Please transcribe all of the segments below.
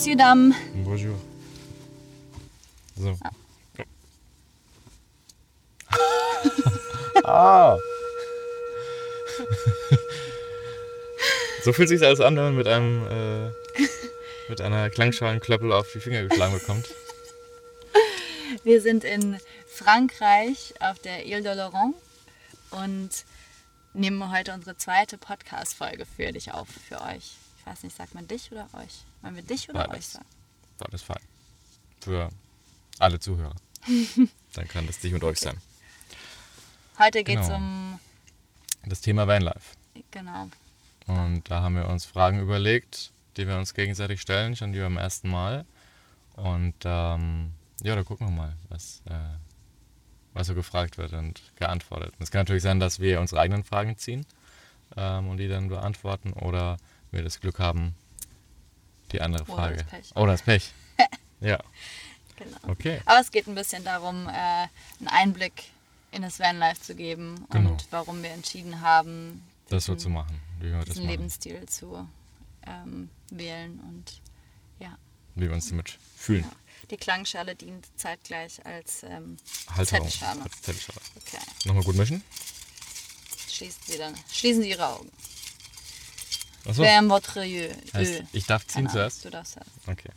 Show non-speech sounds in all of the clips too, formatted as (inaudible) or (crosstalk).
Bonjour, messieurs, dames. Bonjour. So. ah. (laughs) so fühlt sich alles an, wenn man mit einem äh, mit einer Klangschalenklöppel auf die Finger geschlagen bekommt. Wir sind in Frankreich auf der Ile de Laurent und nehmen heute unsere zweite Podcast-Folge für dich auf, für euch. Ich weiß nicht, sagt man dich oder euch? Wollen wir dich oder Beides. euch sagen? Beides fein. Für alle Zuhörer. (laughs) Dann kann das dich und euch sein. Heute geht es Genau. um, Das Thema Vanlife. genau, Und da haben wir uns Fragen überlegt, die wir uns gegenseitig stellen, schon wie beim ersten Mal. Und ähm, ja, da gucken wir mal, was, äh, was so gefragt wird und geantwortet. Und es kann natürlich sein, dass wir unsere eigenen Fragen ziehen ähm, und die dann beantworten oder wir das Glück haben, die andere Oder Frage. das Pech. Oder das Pech. ja, genau. okay. Aber es geht ein bisschen darum, äh, einen Einblick in das Vanlife zu geben Genau. und warum wir entschieden haben, Das so zu machen, wie wir diesen. Lebensstil zu ähm, wählen und ja. Wie wir uns damit fühlen. Ja. Die Klangschale dient zeitgleich als ähm, Halterung. Zettelschale. Als Zettelschale. Okay. Nochmal gut mischen. Schließen Sie dann. Schließen Sie Ihre Augen. Achso. Ferme votre yeux. Heißt, ich darf ziehen Keine zuerst? Angst, Du darfst erst. Okay.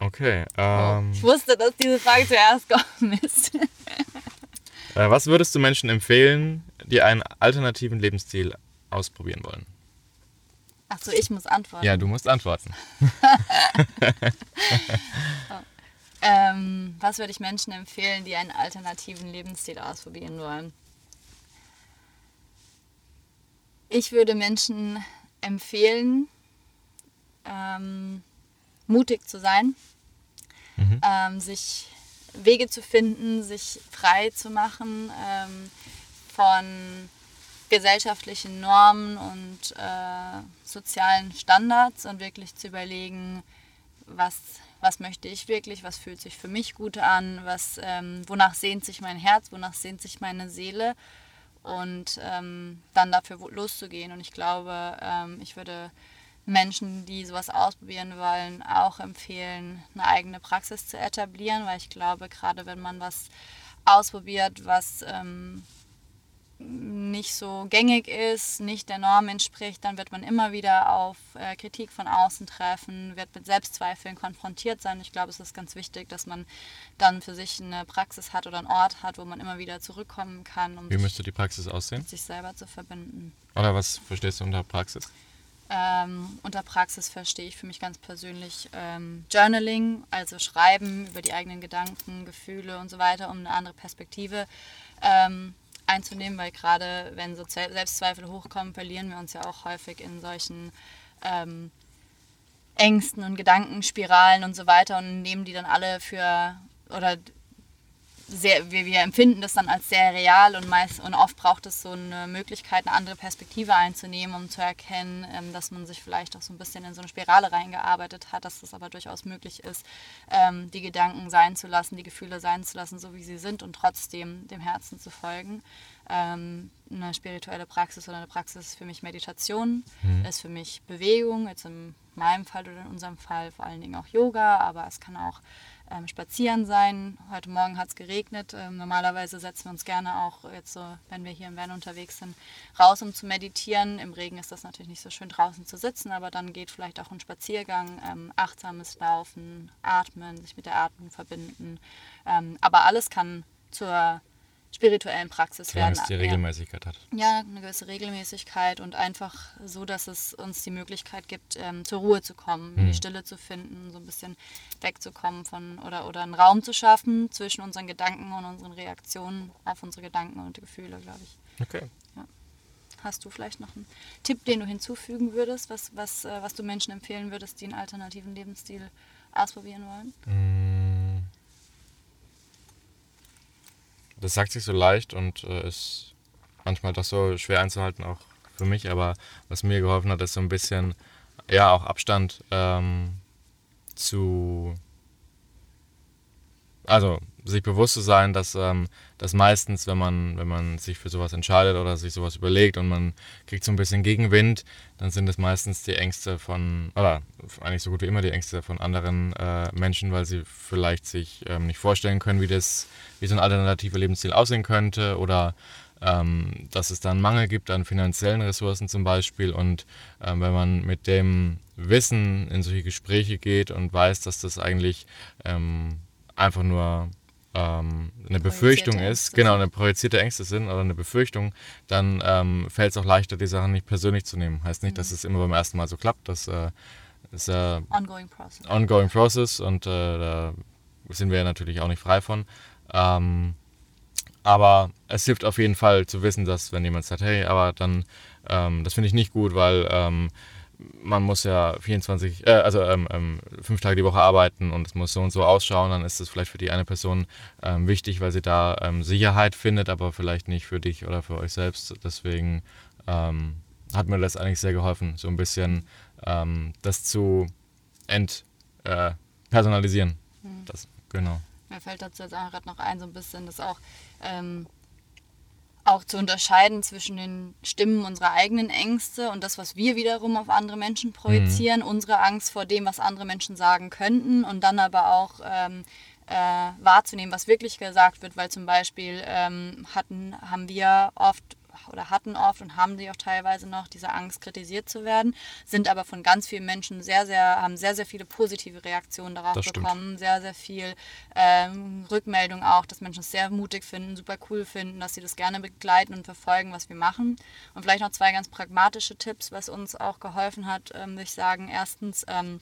Okay. Oh, Ähm, ich wusste, dass diese Frage zuerst kommen ist. (laughs) äh, was würdest du Menschen empfehlen, die einen alternativen Lebensstil ausprobieren wollen? Achso, ich muss antworten. Ja, du musst antworten. (laughs) (laughs) Ähm, was würde ich Menschen empfehlen, die einen alternativen Lebensstil ausprobieren wollen? Ich würde Menschen empfehlen, ähm, mutig zu sein, Mhm. ähm, sich Wege zu finden, sich frei zu machen ähm, von gesellschaftlichen Normen und äh, sozialen Standards und wirklich zu überlegen, was, was möchte ich wirklich, was fühlt sich für mich gut an, was, ähm, wonach sehnt sich mein Herz, wonach sehnt sich meine Seele und ähm, dann dafür loszugehen. Und ich glaube, ähm, ich würde Menschen, die sowas ausprobieren wollen, auch empfehlen, eine eigene Praxis zu etablieren, weil ich glaube, gerade wenn man was ausprobiert, was ähm, nicht so gängig ist, nicht der Norm entspricht, dann wird man immer wieder auf äh, Kritik von außen treffen, wird mit Selbstzweifeln konfrontiert sein. Ich glaube, es ist ganz wichtig, dass man dann für sich eine Praxis hat oder einen Ort hat, wo man immer wieder zurückkommen kann, um Wie sich müsste die Praxis aussehen? mit sich selber zu verbinden. Oder was verstehst du unter Praxis? Ähm, unter Praxis verstehe ich für mich ganz persönlich ähm, Journaling, also Schreiben über die eigenen Gedanken, Gefühle und so weiter, um eine andere Perspektive ähm, einzunehmen, weil gerade wenn so Selbstzweifel hochkommen, verlieren wir uns ja auch häufig in solchen ähm, Ängsten und Gedankenspiralen und so weiter und nehmen die dann alle für oder sehr, wir, wir empfinden das dann als sehr real und meist und oft braucht es so eine Möglichkeit, eine andere Perspektive einzunehmen, um zu erkennen, ähm, dass man sich vielleicht auch so ein bisschen in so eine Spirale reingearbeitet hat, dass das aber durchaus möglich ist, ähm, die Gedanken sein zu lassen, die Gefühle sein zu lassen, so wie sie sind und trotzdem dem Herzen zu folgen. Ähm, eine spirituelle Praxis oder eine Praxis ist für mich Meditation, ist für mich Bewegung, jetzt in meinem Fall oder in unserem Fall vor allen Dingen auch Yoga, aber es kann auch ähm, spazieren sein. Heute Morgen hat es geregnet. Ähm, normalerweise setzen wir uns gerne auch jetzt so, wenn wir hier im Van unterwegs sind, raus, um zu meditieren. Im Regen ist das natürlich nicht so schön draußen zu sitzen, aber dann geht vielleicht auch ein Spaziergang, ähm, achtsames Laufen, Atmen, sich mit der Atmung verbinden. Ähm, aber alles kann zur spirituellen Praxis werden. es die Ja. Regelmäßigkeit hat. Ja, eine gewisse Regelmäßigkeit und einfach so, dass es uns die Möglichkeit gibt, ähm, zur Ruhe zu kommen, in die Stille zu finden, so ein bisschen wegzukommen von oder, oder einen Raum zu schaffen zwischen unseren Gedanken und unseren Reaktionen auf unsere Gedanken und Gefühle, glaube ich. Okay. Hast du vielleicht noch einen Tipp, den du hinzufügen würdest, was, was, äh, was du Menschen empfehlen würdest, die einen alternativen Lebensstil ausprobieren wollen? Mm. Das sagt sich so leicht und äh, ist manchmal doch so schwer einzuhalten, auch für mich. Aber was mir geholfen hat, ist so ein bisschen, ja, auch Abstand ähm, zu. Also sich bewusst zu sein, dass, ähm, dass meistens, wenn man, wenn man sich für sowas entscheidet oder sich sowas überlegt und man kriegt so ein bisschen Gegenwind, dann sind es meistens die Ängste von, oder eigentlich so gut wie immer die Ängste von anderen äh, Menschen, weil sie vielleicht sich ähm, nicht vorstellen können, wie das, wie so ein alternativer Lebensstil aussehen könnte oder ähm, dass es da einen Mangel gibt an finanziellen Ressourcen zum Beispiel. Und ähm, wenn man mit dem Wissen in solche Gespräche geht und weiß, dass das eigentlich ähm, einfach nur ähm, eine Befürchtung ist, Ängste. genau, eine projizierte Ängste sind oder eine Befürchtung, dann ähm, fällt es auch leichter, die Sachen nicht persönlich zu nehmen. Heißt nicht, mhm. dass es immer beim ersten Mal so klappt. Das äh, ist ja äh, ongoing process. Ongoing process und äh, da sind wir natürlich auch nicht frei von. Ähm, aber es hilft auf jeden Fall zu wissen, dass wenn jemand sagt, hey, aber dann, ähm, das finde ich nicht gut, weil ähm, man muss ja 24, äh, also ähm, ähm, fünf Tage die Woche arbeiten und es muss so und so ausschauen, dann ist es vielleicht für die eine Person ähm, wichtig, weil sie da ähm, Sicherheit findet, aber vielleicht nicht für dich oder für euch selbst. Deswegen ähm, hat mir das eigentlich sehr geholfen, so ein bisschen ähm, das zu entpersonalisieren. Äh, mhm. Das, genau. Mir fällt dazu jetzt gerade noch ein, so ein bisschen das auch, auch zu unterscheiden zwischen den Stimmen unserer eigenen Ängste und das, was wir wiederum auf andere Menschen projizieren, mhm. unsere Angst vor dem, was andere Menschen sagen könnten und dann aber auch ähm, äh, wahrzunehmen, was wirklich gesagt wird, weil zum Beispiel ähm, hatten, haben wir oft oder hatten oft und haben sie auch teilweise noch diese Angst, kritisiert zu werden, sind aber von ganz vielen Menschen sehr, sehr, haben sehr, sehr viele positive Reaktionen darauf das bekommen, stimmt. sehr, sehr viel ähm, Rückmeldung auch, dass Menschen es sehr mutig finden, super cool finden, dass sie das gerne begleiten und verfolgen, was wir machen. Und vielleicht noch zwei ganz pragmatische Tipps, was uns auch geholfen hat, ähm, würde ich sagen. Erstens, ähm,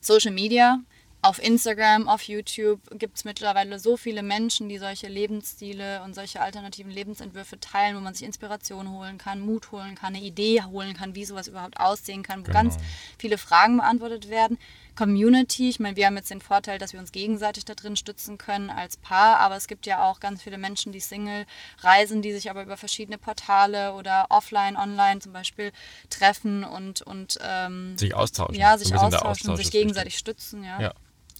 Social Media auf Instagram, auf YouTube gibt es mittlerweile so viele Menschen, die solche Lebensstile und solche alternativen Lebensentwürfe teilen, wo man sich Inspiration holen kann, Mut holen kann, eine Idee holen kann, wie sowas überhaupt aussehen kann, wo genau. ganz viele Fragen beantwortet werden. Community, ich meine, wir haben jetzt den Vorteil, dass wir uns gegenseitig da drin stützen können als Paar, aber es gibt ja auch ganz viele Menschen, die Single reisen, die sich aber über verschiedene Portale oder offline, online zum Beispiel treffen und, und ähm, sich austauschen. Ja, sich austauschen und sich gegenseitig stützen, ja. ja.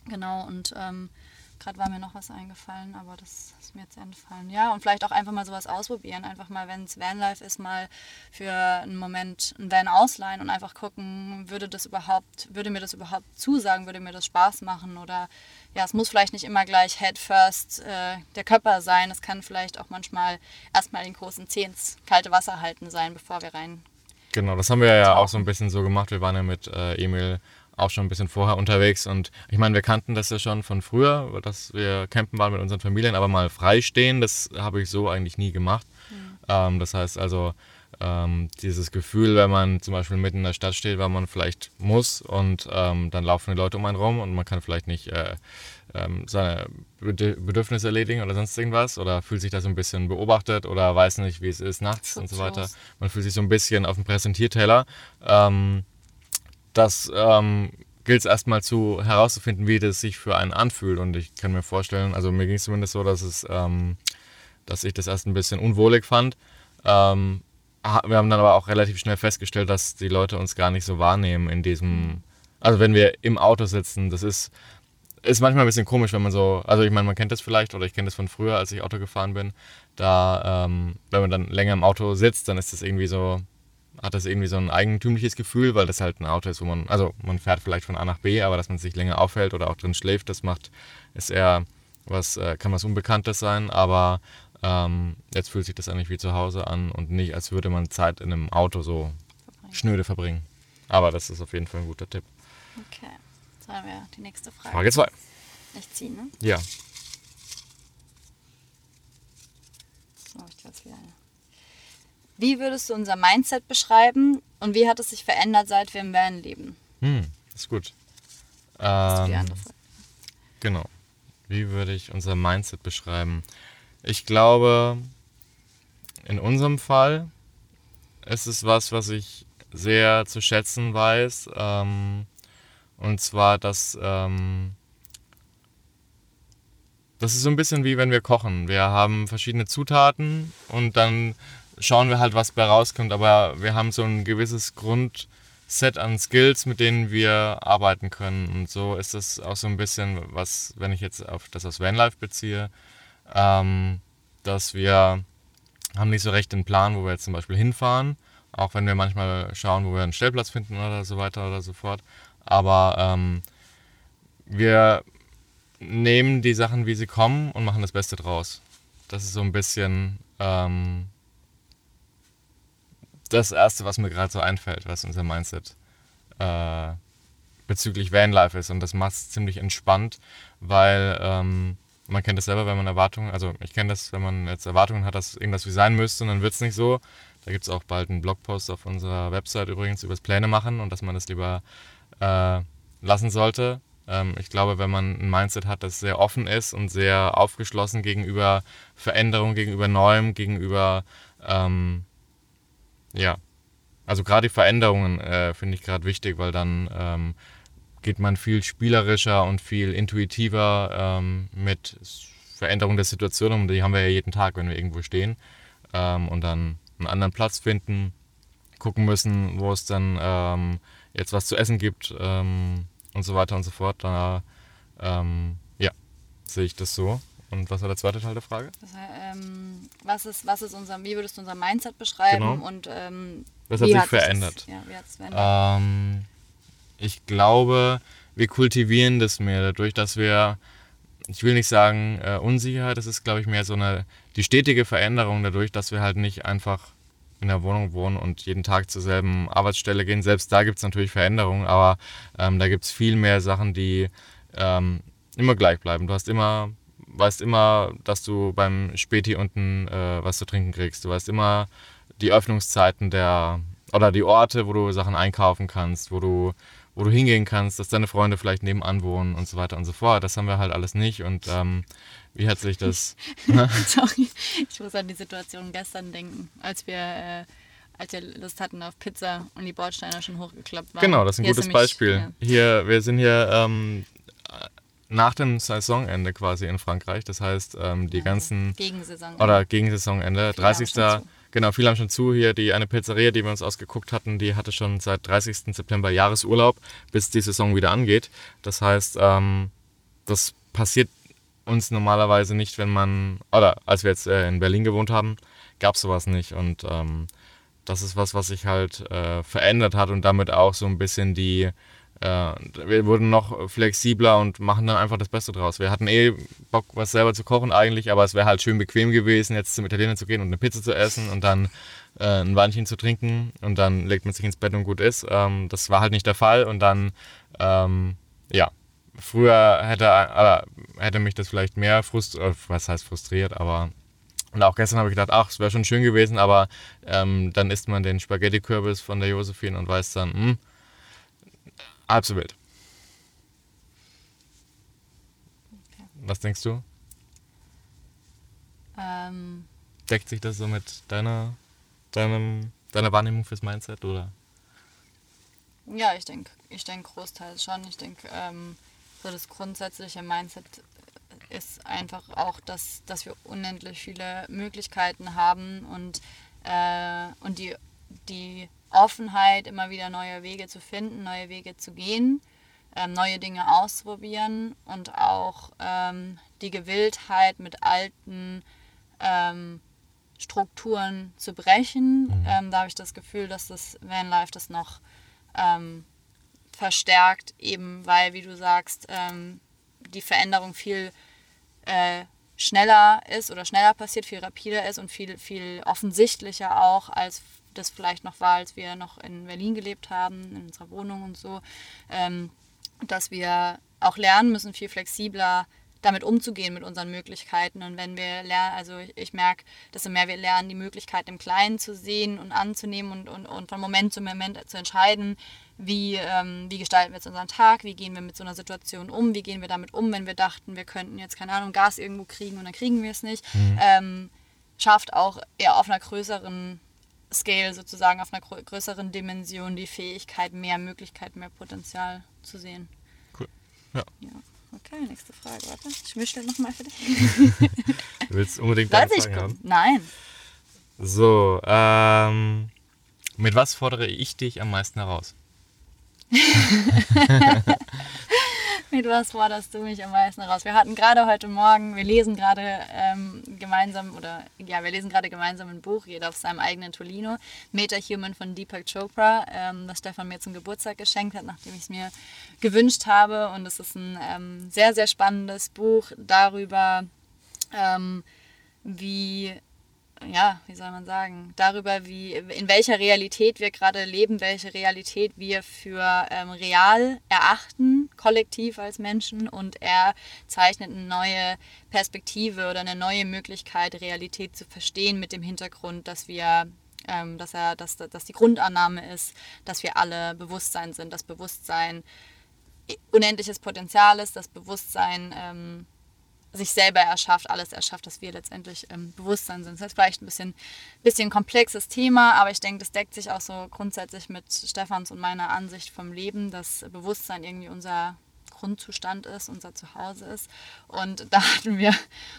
Genau, und ähm, gerade war mir noch was eingefallen, aber das ist mir jetzt entfallen. Ja, und vielleicht auch einfach mal sowas ausprobieren. Einfach mal, wenn es Vanlife ist, mal für einen Moment ein Van ausleihen und einfach gucken, würde das überhaupt, würde mir das überhaupt zusagen, würde mir das Spaß machen oder ja, es muss vielleicht nicht immer gleich Head First äh, der Körper sein. Es kann vielleicht auch manchmal erstmal den großen Zeh ins kalte Wasser halten sein, bevor wir rein. Genau, das haben wir ja auch so ein bisschen so gemacht. Wir waren ja mit äh, Emil auch schon ein bisschen vorher unterwegs. Und ich meine, wir kannten das ja schon von früher, dass wir campen waren mit unseren Familien, aber mal freistehen, das habe ich so eigentlich nie gemacht. Mhm. Ähm, das heißt also, ähm, dieses Gefühl, wenn man zum Beispiel mitten in der Stadt steht, weil man vielleicht muss und ähm, dann laufen die Leute um einen rum und man kann vielleicht nicht äh, ähm, seine Bedürfnisse erledigen oder sonst irgendwas oder fühlt sich da so ein bisschen beobachtet oder weiß nicht, wie es ist nachts und so weiter. Man fühlt sich so ein bisschen auf dem Präsentierteller. Das ähm, gilt es erstmal zu herauszufinden, wie das sich für einen anfühlt. Und ich kann mir vorstellen, also mir ging es zumindest so, dass es, ähm, dass ich das erst ein bisschen unwohlig fand. Ähm, wir haben dann aber auch relativ schnell festgestellt, dass die Leute uns gar nicht so wahrnehmen in diesem, also wenn wir im Auto sitzen, das ist, ist manchmal ein bisschen komisch, wenn man so, also ich meine, man kennt das vielleicht oder ich kenne das von früher, als ich Auto gefahren bin, da, ähm, wenn man dann länger im Auto sitzt, dann ist das irgendwie so, hat das irgendwie so ein eigentümliches Gefühl, weil das halt ein Auto ist, wo man, also man fährt vielleicht von A nach B, aber dass man sich länger aufhält oder auch drin schläft, das macht, ist eher was, äh, kann was Unbekanntes sein, aber ähm, jetzt fühlt sich das eigentlich wie zu Hause an und nicht, als würde man Zeit in einem Auto so schnöde verbringen. Aber das ist auf jeden Fall ein guter Tipp. Okay, jetzt haben wir die nächste Frage. Frage 2. Ich ziehe, ne? Ja. So, ich glaube, wieder eine. Wie würdest du unser Mindset beschreiben und wie hat es sich verändert, seit wir im Van leben? Hm, ist gut. Ähm, genau. Wie würde ich unser Mindset beschreiben? Ich glaube, in unserem Fall ist es was, was ich sehr zu schätzen weiß. Ähm, und zwar, dass ähm, das ist so ein bisschen wie wenn wir kochen. Wir haben verschiedene Zutaten und dann schauen wir halt, was bei rauskommt. Aber wir haben so ein gewisses Grund, Set an Skills, mit denen wir arbeiten können. Und so ist das auch so ein bisschen, was, wenn ich jetzt auf das aus Vanlife beziehe, ähm, dass wir haben nicht so recht den Plan, wo wir jetzt zum Beispiel hinfahren, auch wenn wir manchmal schauen, wo wir einen Stellplatz finden oder so weiter oder so fort. Aber ähm, wir nehmen die Sachen, wie sie kommen und machen das Beste draus. Das ist so ein bisschen ähm, das Erste, was mir gerade so einfällt, was unser Mindset äh, bezüglich Vanlife ist. Und das macht es ziemlich entspannt, weil ähm, man kennt das selber, wenn man Erwartungen, also ich kenne das, wenn man jetzt Erwartungen hat, dass irgendwas wie sein müsste und dann wird es nicht so. Da gibt es auch bald einen Blogpost auf unserer Website übrigens über das Pläne machen und dass man das lieber äh, lassen sollte. Ähm, ich glaube, wenn man ein Mindset hat, das sehr offen ist und sehr aufgeschlossen gegenüber Veränderung, gegenüber Neuem, gegenüber, ähm, ja, also gerade die Veränderungen äh, finde ich gerade wichtig, weil dann ähm, geht man viel spielerischer und viel intuitiver ähm, mit Veränderung der Situation um. Die haben wir ja jeden Tag, wenn wir irgendwo stehen ähm, und dann einen anderen Platz finden, gucken müssen, wo es dann ähm, jetzt was zu essen gibt ähm, und so weiter und so fort. Da ähm, ja, sehe ich das so. Und was war der zweite Teil der Frage? Das, ähm, was, ist, was ist unser, wie würdest du unser Mindset beschreiben Genau. und ähm, Was hat sich das- verändert? ja, wie hat es verändert? Ähm, ich glaube, wir kultivieren das mehr dadurch, dass wir, ich will nicht sagen äh, Unsicherheit, das ist, glaube ich, mehr so eine, die stetige Veränderung dadurch, dass wir halt nicht einfach in der Wohnung wohnen und jeden Tag zur selben Arbeitsstelle gehen. Selbst da gibt es natürlich Veränderungen, aber ähm, da gibt es viel mehr Sachen, die ähm, immer gleich bleiben. Du hast immer, weißt immer, dass du beim Späti unten äh, was zu trinken kriegst. Du weißt immer die Öffnungszeiten der oder die Orte, wo du Sachen einkaufen kannst, wo du, wo du hingehen kannst, dass deine Freunde vielleicht nebenan wohnen und so weiter und so fort. Das haben wir halt alles nicht. Und ähm, wie hat sich das. (laughs) Sorry, ich muss an die Situation gestern denken, als wir, äh, als wir Lust hatten auf Pizza und die Bordsteine schon hochgeklappt waren. Genau, das ist ein Hier gutes nämlich, Beispiel. ja, Hier, wir sind hier ähm, nach dem Saisonende quasi in Frankreich. Das heißt, ähm, die ganzen Gegensaison. oder gegen Saisonende, Viele haben 30. schon zu. Genau, viele haben schon zu. Hier die eine Pizzeria, die wir uns ausgeguckt hatten, die hatte schon seit 30. September Jahresurlaub, bis die Saison wieder angeht. Das heißt, ähm, das passiert uns normalerweise nicht, wenn man, oder als wir jetzt äh, in Berlin gewohnt haben, gab es sowas nicht. Und ähm, das ist was, was sich halt äh, verändert hat und damit auch so ein bisschen die, wir wurden noch flexibler und machen dann einfach das Beste draus. Wir hatten eh Bock, was selber zu kochen eigentlich, aber es wäre halt schön bequem gewesen, jetzt zum Italiener zu gehen und eine Pizza zu essen und dann äh, ein Weinchen zu trinken und dann legt man sich ins Bett und gut ist. Ähm, das war halt nicht der Fall und dann, ähm, ja, früher hätte, äh, hätte mich das vielleicht mehr frustriert, was heißt frustriert, aber und auch gestern habe ich gedacht, ach, es wäre schon schön gewesen, aber ähm, dann isst man den Spaghetti-Kürbis von der Josephine und weiß dann, hm, wild. Was denkst du? ähm, Deckt sich das so mit deiner, deinem, deiner Wahrnehmung fürs Mindset oder? ja, ich denke, ich denke großteils schon. Ich denke, ähm, so das grundsätzliche Mindset ist einfach auch, dass, dass wir unendlich viele Möglichkeiten haben und, äh, und die, die Offenheit, immer wieder neue Wege zu finden, neue Wege zu gehen, ähm, neue Dinge auszuprobieren und auch ähm, die Gewilltheit mit alten ähm, Strukturen zu brechen. Ähm, da habe ich das Gefühl, dass das Vanlife das noch ähm, verstärkt, eben weil, wie du sagst, ähm, die Veränderung viel äh, schneller ist oder schneller passiert, viel rapider ist und viel, viel offensichtlicher auch, als das vielleicht noch war, als wir noch in Berlin gelebt haben, in unserer Wohnung und so. Ähm, dass wir auch lernen müssen, viel flexibler damit umzugehen mit unseren Möglichkeiten. Und wenn wir lernen, also ich, ich merke, desto mehr wir lernen, die Möglichkeit im Kleinen zu sehen und anzunehmen und, und, und von Moment zu Moment zu entscheiden, wie, ähm, wie gestalten wir jetzt unseren Tag, wie gehen wir mit so einer Situation um, wie gehen wir damit um, wenn wir dachten, wir könnten jetzt, keine Ahnung, Gas irgendwo kriegen und dann kriegen wir es nicht, ähm, schafft auch eher auf einer größeren Scale sozusagen, auf einer grö- größeren Dimension die Fähigkeit, mehr Möglichkeit, mehr Potenzial zu sehen. Cool. Ja. Ja. Okay, nächste Frage. Warte, ich mische nochmal für dich. (laughs) Du willst unbedingt deine Fragen haben? Nein. So, ähm, mit was fordere ich dich am meisten heraus? (laughs) Mit was forderst du mich am meisten heraus? Wir hatten gerade heute Morgen, wir lesen gerade ähm, gemeinsam, oder ja, wir lesen gerade gemeinsam ein Buch, jeder auf seinem eigenen Tolino, Meta-Human von Deepak Chopra, ähm, das Stefan mir zum Geburtstag geschenkt hat, nachdem ich es mir gewünscht habe. Und es ist ein ähm, sehr, sehr spannendes Buch darüber, ähm, wie ja, wie soll man sagen, darüber, wie, in welcher Realität wir gerade leben, welche Realität wir für ähm, real erachten, kollektiv als Menschen. Und er zeichnet eine neue Perspektive oder eine neue Möglichkeit, Realität zu verstehen mit dem Hintergrund, dass wir ähm, dass, er, dass, dass die Grundannahme ist, dass wir alle Bewusstsein sind, dass Bewusstsein unendliches Potenzial ist, dass Bewusstsein ähm, sich selber erschafft, alles erschafft, dass wir letztendlich ähm, Bewusstsein sind. Das ist vielleicht ein bisschen, bisschen komplexes Thema, aber ich denke, das deckt sich auch so grundsätzlich mit Stefans und meiner Ansicht vom Leben, dass Bewusstsein irgendwie unser Grundzustand ist, unser Zuhause ist. Und (laughs) da hatten wir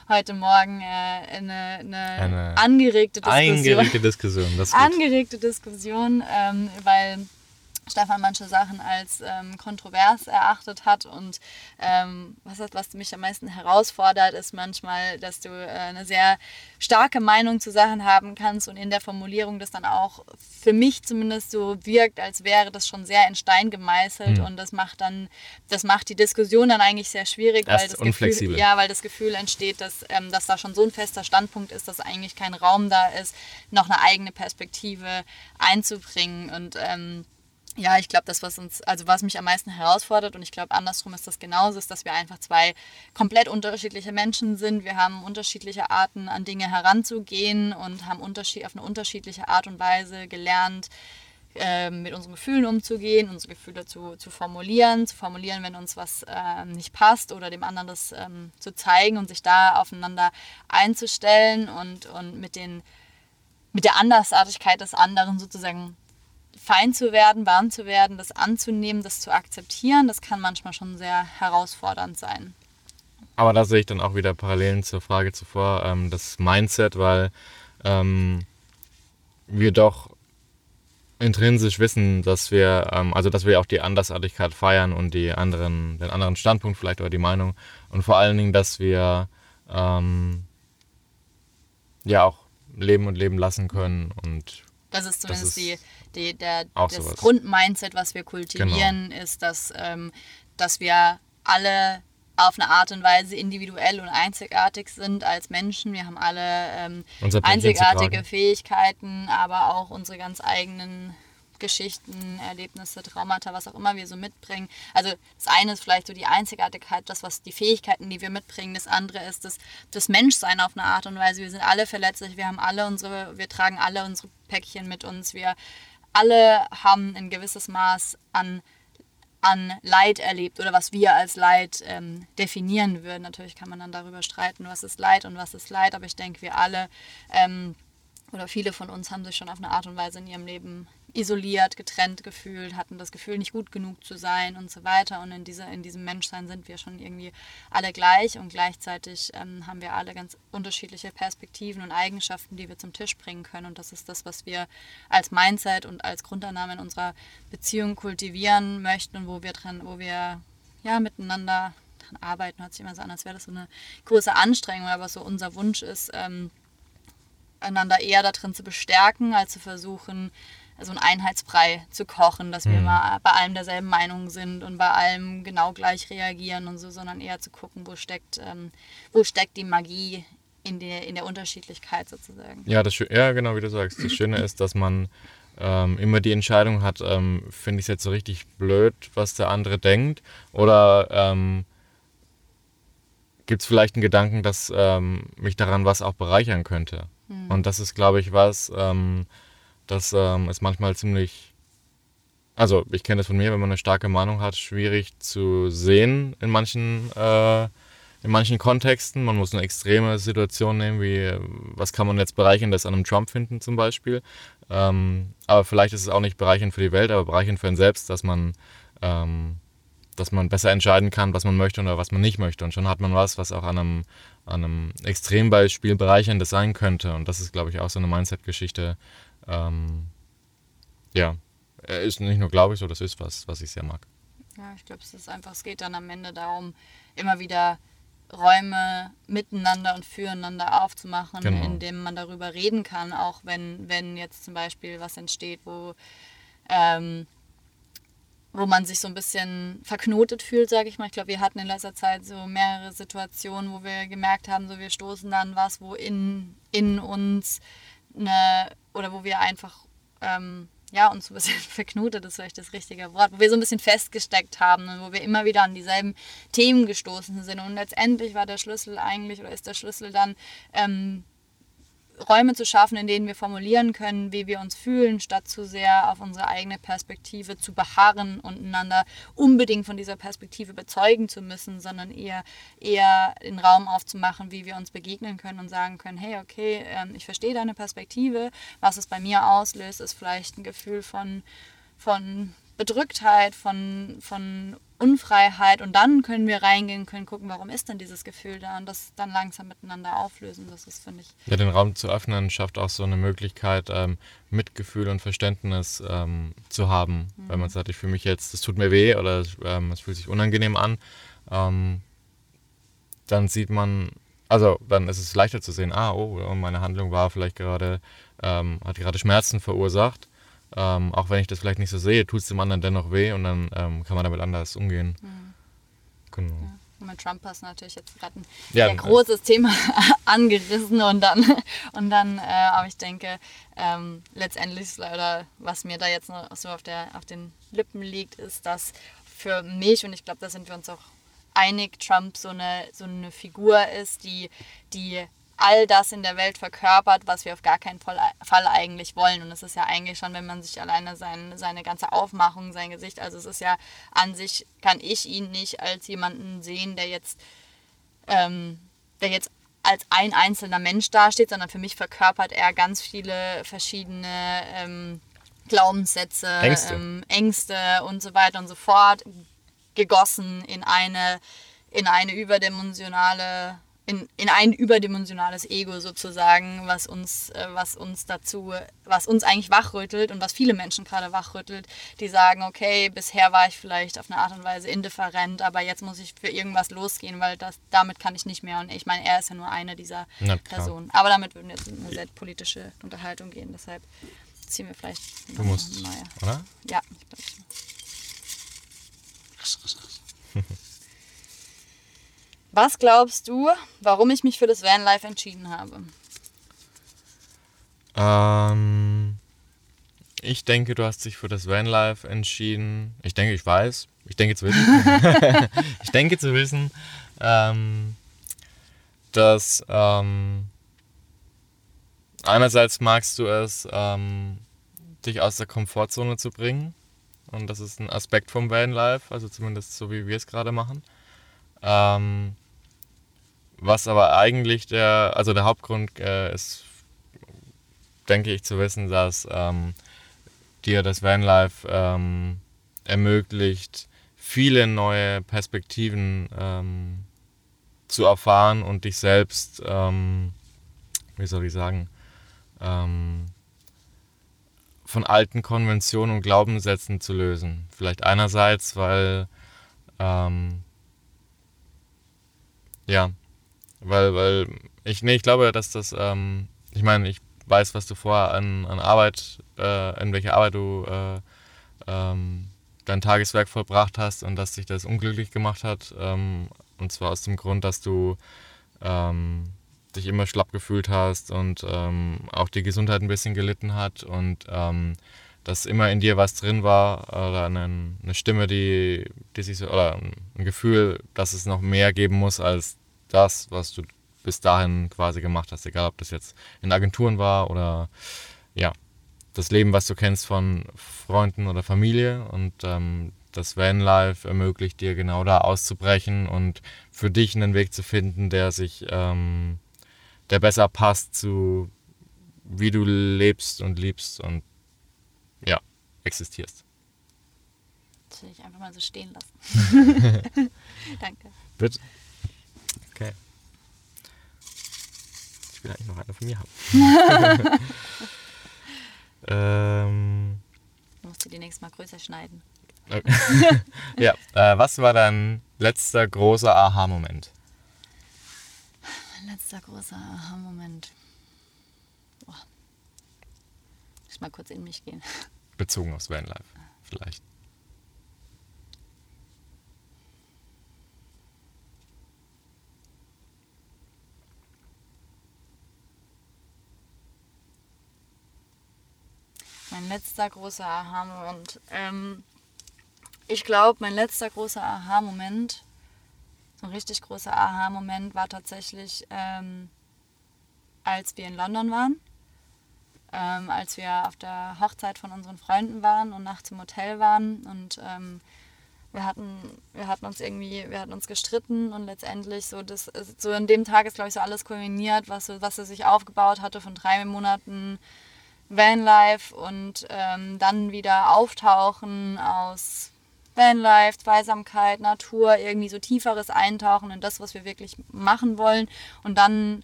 heute Morgen äh, eine, eine, eine, angeregte Diskussion. Angeregte Diskussion, das ist gut. Angeregte Diskussion, ähm, weil Stefan manche Sachen als ähm, kontrovers erachtet hat. Und ähm, was, was mich am meisten herausfordert, ist manchmal, dass du äh, eine sehr starke Meinung zu Sachen haben kannst und in der Formulierung das dann auch für mich zumindest so wirkt, als wäre das schon sehr in Stein gemeißelt. Mhm. Und das macht dann, das macht die Diskussion dann eigentlich sehr schwierig, weil das, Gefühl, ja, weil das Gefühl entsteht, dass, ähm, dass da schon so ein fester Standpunkt ist, dass eigentlich kein Raum da ist, noch eine eigene Perspektive einzubringen. Und ähm, ja, ich glaube, das, was uns, also was mich am meisten herausfordert, und ich glaube, andersrum ist das genauso, ist, dass wir einfach zwei komplett unterschiedliche Menschen sind. Wir haben unterschiedliche Arten, an Dinge heranzugehen und haben unterschied, auf eine unterschiedliche Art und Weise gelernt, äh, mit unseren Gefühlen umzugehen, unsere Gefühle zu, zu formulieren, zu formulieren, wenn uns was äh, nicht passt oder dem anderen das ähm, zu zeigen und sich da aufeinander einzustellen und, und mit den mit der Andersartigkeit des anderen sozusagen fein zu werden, warm zu werden, das anzunehmen, das zu akzeptieren, das kann manchmal schon sehr herausfordernd sein. Aber da sehe ich dann auch wieder Parallelen zur Frage zuvor, ähm, das Mindset, weil ähm, wir doch intrinsisch wissen, dass wir, ähm, also dass wir auch die Andersartigkeit feiern und die anderen, den anderen Standpunkt vielleicht oder die Meinung und vor allen Dingen, dass wir ähm, ja auch leben und leben lassen können und das ist zumindest das ist die, die, der, das sowas. Grundmindset, was wir kultivieren, genau. ist, dass, ähm, dass wir alle auf eine Art und Weise individuell und einzigartig sind als Menschen. Wir haben alle ähm, einzigartige Fähigkeiten, aber auch unsere ganz eigenen Geschichten, Erlebnisse, Traumata, was auch immer wir so mitbringen. Also das eine ist vielleicht so die Einzigartigkeit, das, was die Fähigkeiten, die wir mitbringen. Das andere ist das, das Menschsein auf eine Art und Weise. Wir sind alle verletzlich, wir haben alle unsere, wir tragen alle unsere Päckchen mit uns. Wir alle haben ein gewisses Maß an an Leid erlebt oder was wir als Leid ähm, definieren würden. Natürlich kann man dann darüber streiten, was ist Leid und was ist Leid, aber ich denke, wir alle ähm, oder viele von uns haben sich schon auf eine Art und Weise in ihrem Leben isoliert, getrennt gefühlt, hatten das Gefühl, nicht gut genug zu sein und so weiter. Und in, dieser, in diesem Menschsein sind wir schon irgendwie alle gleich und gleichzeitig ähm, haben wir alle ganz unterschiedliche Perspektiven und Eigenschaften, die wir zum Tisch bringen können. Und das ist das, was wir als Mindset und als Grundannahme in unserer Beziehung kultivieren möchten und wo wir dran, wo wir ja miteinander dran arbeiten. Hört sich immer so an, als wäre das so eine große Anstrengung, aber so unser Wunsch ist, ähm, einander eher darin zu bestärken, als zu versuchen, so einen Einheitsbrei zu kochen, dass wir mhm. mal bei allem derselben Meinung sind und bei allem genau gleich reagieren und so, sondern eher zu gucken, wo steckt, ähm, wo steckt die Magie in der, in der Unterschiedlichkeit sozusagen. Ja, das, ja, genau wie du sagst. Das Schöne ist, dass man ähm, immer die Entscheidung hat, ähm, finde ich es jetzt so richtig blöd, was der andere denkt oder ähm, gibt es vielleicht einen Gedanken, dass ähm, mich daran was auch bereichern könnte. Mhm. Und das ist, glaube ich, was, ähm, das ähm, ist manchmal ziemlich, also ich kenne das von mir, wenn man eine starke Meinung hat, schwierig zu sehen in manchen, äh, in manchen Kontexten. Man muss eine extreme Situation nehmen, wie was kann man jetzt bereicherndes an einem Trump finden zum Beispiel. Ähm, aber vielleicht ist es auch nicht bereichernd für die Welt, aber bereichernd für einen selbst, dass man ähm, dass man besser entscheiden kann, was man möchte oder was man nicht möchte. Und schon hat man was, was auch an einem, an einem Extrembeispiel bereicherndes sein könnte. Und das ist, glaube ich, auch so eine Mindset-Geschichte, ähm, ja, äh, ist nicht nur, glaube ich, so, das ist was, was ich sehr mag. Ja, ich glaube, es ist einfach, es geht dann am Ende darum, immer wieder Räume miteinander und füreinander aufzumachen, genau. indem man darüber reden kann, auch wenn, wenn jetzt zum Beispiel was entsteht, wo, ähm, wo man sich so ein bisschen verknotet fühlt, sage ich mal. Ich glaube, wir hatten in letzter Zeit so mehrere Situationen, wo wir gemerkt haben, so wir stoßen dann was, wo in, in uns eine, oder wo wir einfach ähm, ja, uns so ein bisschen (laughs) verknotet ist vielleicht das richtige Wort, wo wir so ein bisschen festgesteckt haben und wo wir immer wieder an dieselben Themen gestoßen sind. Und letztendlich war der Schlüssel eigentlich oder ist der Schlüssel dann ähm, Räume zu schaffen, in denen wir formulieren können, wie wir uns fühlen, statt zu sehr auf unsere eigene Perspektive zu beharren und einander unbedingt von dieser Perspektive bezeugen zu müssen, sondern eher, eher den Raum aufzumachen, wie wir uns begegnen können und sagen können, hey, okay, ähm, ich verstehe deine Perspektive, was es bei mir auslöst, ist vielleicht ein Gefühl von, von Bedrücktheit, von, von Unfreiheit und dann können wir reingehen, können gucken, warum ist denn dieses Gefühl da und das dann langsam miteinander auflösen. Das ist, finde ich. Ja, den Raum zu öffnen schafft auch so eine Möglichkeit, ähm, Mitgefühl und Verständnis ähm, zu haben. Mhm. Wenn man sagt, ich fühle mich jetzt, das tut mir weh oder ähm, es fühlt sich unangenehm an, ähm, dann sieht man, also dann ist es leichter zu sehen, ah, oh, meine Handlung war vielleicht gerade, ähm, hat gerade Schmerzen verursacht ähm, auch wenn ich das vielleicht nicht so sehe, tut es dem anderen dennoch weh und dann ähm, kann man damit anders umgehen. Mhm. Genau. Ja. Und mit Trump hast du natürlich jetzt gerade ein ja, sehr großes Thema (laughs) angerissen und dann, und dann äh, aber ich denke, ähm, letztendlich, oder was mir da jetzt noch so auf, der, auf den Lippen liegt, ist, dass für mich, und ich glaube, da sind wir uns auch einig, Trump so eine, so eine Figur ist, die, die all das in der Welt verkörpert, was wir auf gar keinen Fall eigentlich wollen. Und es ist ja eigentlich schon, wenn man sich alleine sein, seine ganze Aufmachung, sein Gesicht, also es ist ja an sich, kann ich ihn nicht als jemanden sehen, der jetzt, ähm, der jetzt als ein einzelner Mensch dasteht, sondern für mich verkörpert er ganz viele verschiedene ähm, Glaubenssätze, Ängste. Ähm, Ängste und so weiter und so fort, gegossen in eine, in eine überdimensionale in, in ein überdimensionales Ego sozusagen, was uns, äh, was uns dazu, was uns eigentlich wachrüttelt und was viele Menschen gerade wachrüttelt, die sagen, okay, bisher war ich vielleicht auf eine Art und Weise indifferent, aber jetzt muss ich für irgendwas losgehen, weil das, damit kann ich nicht mehr. Und ich meine, er ist ja nur eine dieser Personen. Aber damit würden wir jetzt in eine sehr politische Unterhaltung gehen, deshalb ziehen wir vielleicht du musst, neue. oder? Ja, ich glaube. (laughs) Was glaubst du, warum ich mich für das Vanlife entschieden habe? Ähm, ich denke, du hast dich für das Vanlife entschieden. Ich denke, ich weiß. Ich denke zu wissen. (laughs) ich denke zu wissen, ähm, dass ähm, einerseits magst du es, ähm, dich aus der Komfortzone zu bringen. Und das ist ein Aspekt vom Vanlife, also zumindest so wie wir es gerade machen. Ähm, was aber eigentlich der, also der Hauptgrund äh, ist, denke ich, zu wissen, dass ähm, dir das Vanlife ähm, ermöglicht, viele neue Perspektiven ähm, zu erfahren und dich selbst, ähm, wie soll ich sagen, ähm, von alten Konventionen und Glaubenssätzen zu lösen. Vielleicht einerseits, weil ähm, ja, weil, weil ich, nee, ich glaube, dass das, ähm, ich meine, ich weiß, was du vorher an, an Arbeit, äh, in welcher Arbeit du äh, ähm, dein Tageswerk vollbracht hast und dass dich das unglücklich gemacht hat. Ähm, und zwar aus dem Grund, dass du ähm, dich immer schlapp gefühlt hast und ähm, auch die Gesundheit ein bisschen gelitten hat und ähm, dass immer in dir was drin war oder eine, eine Stimme, die, die sich so, oder ein Gefühl, dass es noch mehr geben muss als das, was du bis dahin quasi gemacht hast, egal ob das jetzt in Agenturen war oder ja, das Leben, was du kennst von Freunden oder Familie und ähm, das Vanlife ermöglicht dir genau da auszubrechen und für dich einen Weg zu finden, der sich, ähm, der besser passt zu wie du lebst und liebst und ja, existierst. Das will ich einfach mal so stehen lassen. (laughs) (laughs) Danke. Bitte. Okay. Ich will eigentlich noch eine von mir haben. (laughs) ähm, Musst du die nächstes Mal größer schneiden. (laughs) Ja, äh, was war dein letzter großer Aha-Moment? Mein letzter großer Aha-Moment. Ich mal kurz in mich gehen. Bezogen aufs Vanlife, vielleicht. Mein letzter großer Aha-Moment. Ähm, ich glaube, mein letzter großer Aha-Moment, so ein richtig großer Aha-Moment war tatsächlich, ähm, als wir in London waren. Ähm, als wir auf der Hochzeit von unseren Freunden waren und nachts im Hotel waren und ähm, wir hatten, wir hatten uns irgendwie, wir hatten uns gestritten und letztendlich so das, so in dem Tag ist glaube ich so alles kulminiert, was was er sich aufgebaut hatte von drei Monaten Vanlife und ähm, dann wieder auftauchen aus Vanlife, Zweisamkeit, Natur, irgendwie so tieferes Eintauchen in das, was wir wirklich machen wollen und dann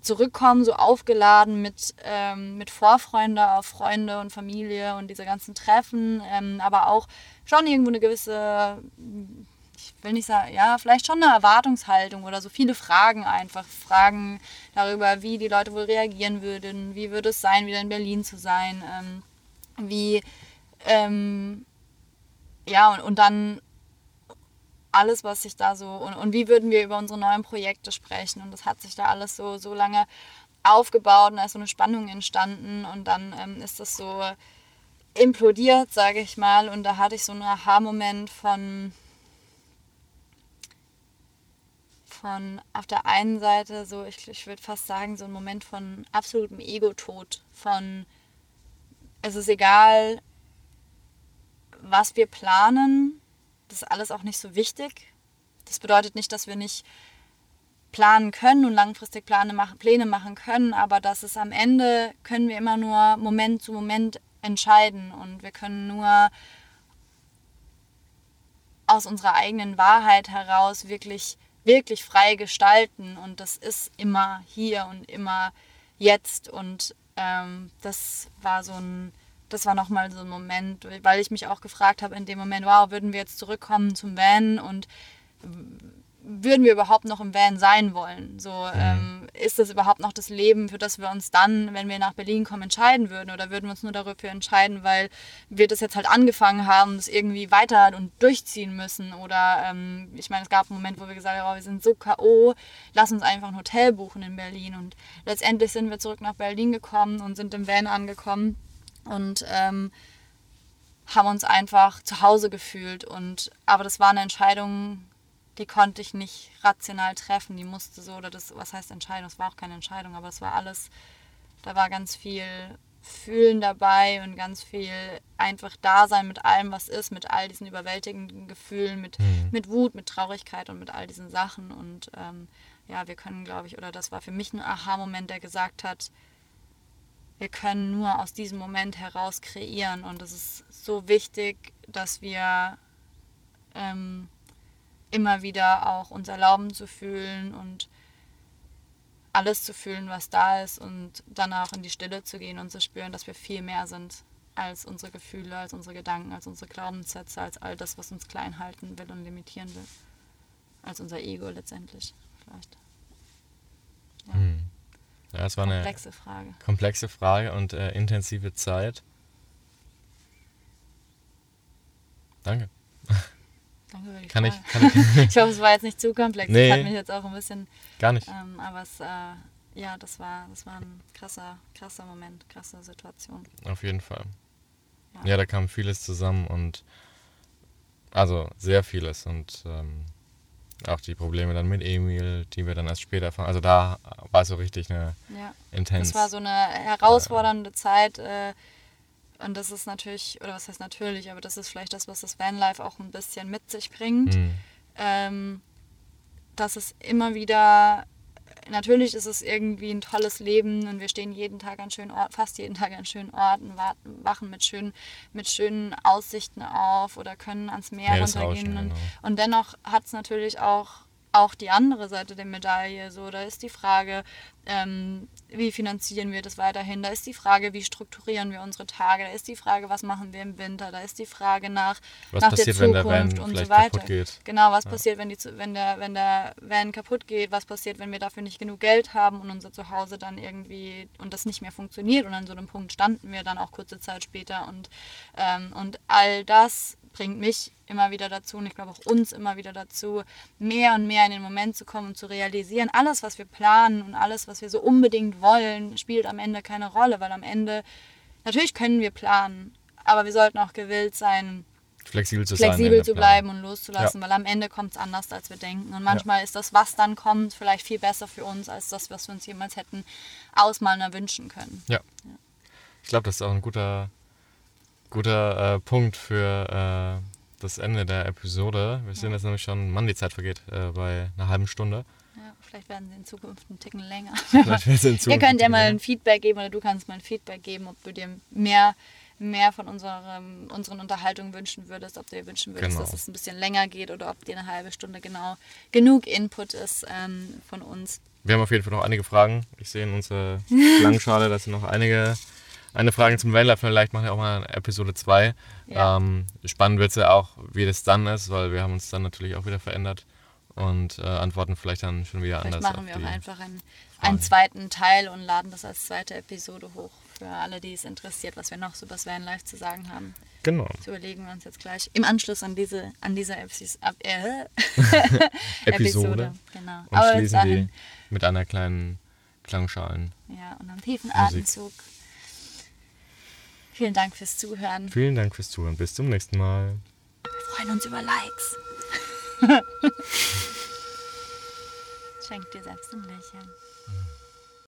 zurückkommen, so aufgeladen mit, ähm, mit Vorfreunde auf Freunde und Familie und diese ganzen Treffen, ähm, aber auch schon irgendwo eine gewisse, ich will nicht sagen, ja, vielleicht schon eine Erwartungshaltung oder so viele Fragen einfach. Fragen darüber, wie die Leute wohl reagieren würden, wie würde es sein, wieder in Berlin zu sein, ähm, wie, ähm, ja, und, und dann alles, was sich da so und, und wie würden wir über unsere neuen Projekte sprechen. Und das hat sich da alles so, so lange aufgebaut und da ist so eine Spannung entstanden und dann ähm, ist das so implodiert, sage ich mal. Und da hatte ich so einen Aha-Moment von, von auf der einen Seite so, ich, ich würde fast sagen, so ein Moment von absolutem Ego-Tod, von es ist egal, was wir planen, das ist alles auch nicht so wichtig. Das bedeutet nicht, dass wir nicht planen können und langfristig Pläne machen, Pläne machen können, aber dass es am Ende können wir immer nur Moment zu Moment entscheiden und wir können nur aus unserer eigenen Wahrheit heraus wirklich, wirklich frei gestalten und das ist immer hier und immer jetzt und ähm, das war so ein das war nochmal so ein Moment, weil ich mich auch gefragt habe in dem Moment, wow, würden wir jetzt zurückkommen zum Van und würden wir überhaupt noch im Van sein wollen? So, mhm. ähm, ist das überhaupt noch das Leben, für das wir uns dann, wenn wir nach Berlin kommen, entscheiden würden? Oder würden wir uns nur dafür entscheiden, weil wir das jetzt halt angefangen haben, das irgendwie weiter und durchziehen müssen? Oder ähm, ich meine, es gab einen Moment, wo wir gesagt haben, oh, wir sind so K.O., lass uns einfach ein Hotel buchen in Berlin. Und letztendlich sind wir zurück nach Berlin gekommen und sind im Van angekommen und ähm, haben uns einfach zu Hause gefühlt. Und, aber das war eine Entscheidung, die konnte ich nicht rational treffen. Die musste so, oder das, was heißt Entscheidung? Es war auch keine Entscheidung, aber es war alles, da war ganz viel Fühlen dabei und ganz viel einfach Dasein mit allem, was ist, mit all diesen überwältigenden Gefühlen, mit, mhm. mit Wut, mit Traurigkeit und mit all diesen Sachen. Und ähm, ja, wir können, glaube ich, oder das war für mich ein Aha-Moment, der gesagt hat, wir können nur aus diesem Moment heraus kreieren. Und es ist so wichtig, dass wir ähm, immer wieder auch uns erlauben zu fühlen und alles zu fühlen, was da ist und dann auch in die Stille zu gehen und zu spüren, dass wir viel mehr sind als unsere Gefühle, als unsere Gedanken, als unsere Glaubenssätze, als all das, was uns klein halten will und limitieren will. Als unser Ego letztendlich vielleicht. Ja. Hm. Ja, es war komplexe eine Frage. komplexe Frage und äh, intensive Zeit. Danke. (laughs) Danke für die kann Frage. Ich, kann ich, (laughs) ich hoffe, es war jetzt nicht zu komplex. Nee, das hat mich jetzt auch ein bisschen. Gar nicht. Ähm, aber es, äh, ja, das war, das war ein krasser, krasser Moment, krasse Situation. Auf jeden Fall. Ja, ja da kam vieles zusammen und also sehr vieles und ähm, auch die Probleme dann mit Emil, die wir dann erst später erfahren. Also da war so richtig eine ja. intense. Das war so eine herausfordernde äh, Zeit. Äh, und das ist natürlich, oder was heißt natürlich, aber das ist vielleicht das, was das Vanlife auch ein bisschen mit sich bringt. Mhm. Ähm, dass es immer wieder natürlich ist es irgendwie ein tolles Leben und wir stehen jeden Tag an schönen Orten, fast jeden Tag an schönen Orten, wachen mit schönen, mit schönen Aussichten auf oder können ans Meer runtergehen. Und, genau. und dennoch hat es natürlich auch auch die andere Seite der Medaille. So, da ist die Frage, ähm, wie finanzieren wir das weiterhin? Da ist die Frage, wie strukturieren wir unsere Tage? Da ist die Frage, was machen wir im Winter? Da ist die Frage nach, Was nach passiert, der wenn Zukunft der Van und so weiter. kaputt geht? Genau, was passiert, wenn, die, wenn, der, wenn der Van kaputt geht? Was passiert, wenn wir dafür nicht genug Geld haben und unser Zuhause dann irgendwie und das nicht mehr funktioniert? Und an so einem Punkt standen wir dann auch kurze Zeit später. Und, ähm, und all das bringt mich immer wieder dazu und ich glaube auch uns immer wieder dazu, mehr und mehr in den Moment zu kommen und zu realisieren, alles, was wir planen und alles, was wir so unbedingt wollen, spielt am Ende keine Rolle, weil am Ende, natürlich können wir planen, aber wir sollten auch gewillt sein, Flexibel zu sein. flexibel der zu bleiben und loszulassen, weil am Ende kommt es anders, als wir denken. Und manchmal ist das, was dann kommt, vielleicht viel besser für uns, als das, was wir uns jemals hätten ausmalen oder wünschen können. Ja. Ich glaube, das ist auch ein guter, guter äh, Punkt für äh, das Ende der Episode. Wir sehen jetzt nämlich schon, Mann, die Zeit vergeht äh, bei einer halben Stunde. Ja, vielleicht werden sie in Zukunft einen Ticken länger. (laughs) Vielleicht wird es in Ihr Zukunft könnt ja mal ein Feedback geben oder du kannst mal ein Feedback geben, ob du dir mehr, mehr von unserem, unseren Unterhaltungen wünschen würdest, ob du dir wünschen würdest, Genau. dass es ein bisschen länger geht oder ob dir eine halbe Stunde genau genug Input ist ähm, von uns. Wir haben auf jeden Fall noch einige Fragen. Ich sehe in unserer (laughs) Klangschale, dass noch einige eine Frage zum Vanlife. Vielleicht machen wir auch mal Episode 2. Ja. Ähm, spannend wird es ja auch, wie das dann ist, weil wir haben uns dann natürlich auch wieder verändert und äh, antworten vielleicht dann schon wieder Vielleicht anders. machen wir auch einfach einen, einen zweiten Teil und laden das als zweite Episode hoch für alle, die es interessiert, was wir noch so über das Vanlife zu sagen haben. Genau. Das überlegen wir uns jetzt gleich im Anschluss an diese an dieser Epis ab, äh, (laughs) (laughs) Episode. Genau. Und Aber schließen die mit einer kleinen Klangschalen. ja, und einem tiefen Musik. Atemzug. Vielen Dank fürs Zuhören. Vielen Dank fürs Zuhören. Bis zum nächsten Mal. Wir freuen uns über Likes. (laughs) Schenk dir selbst ein Lächeln.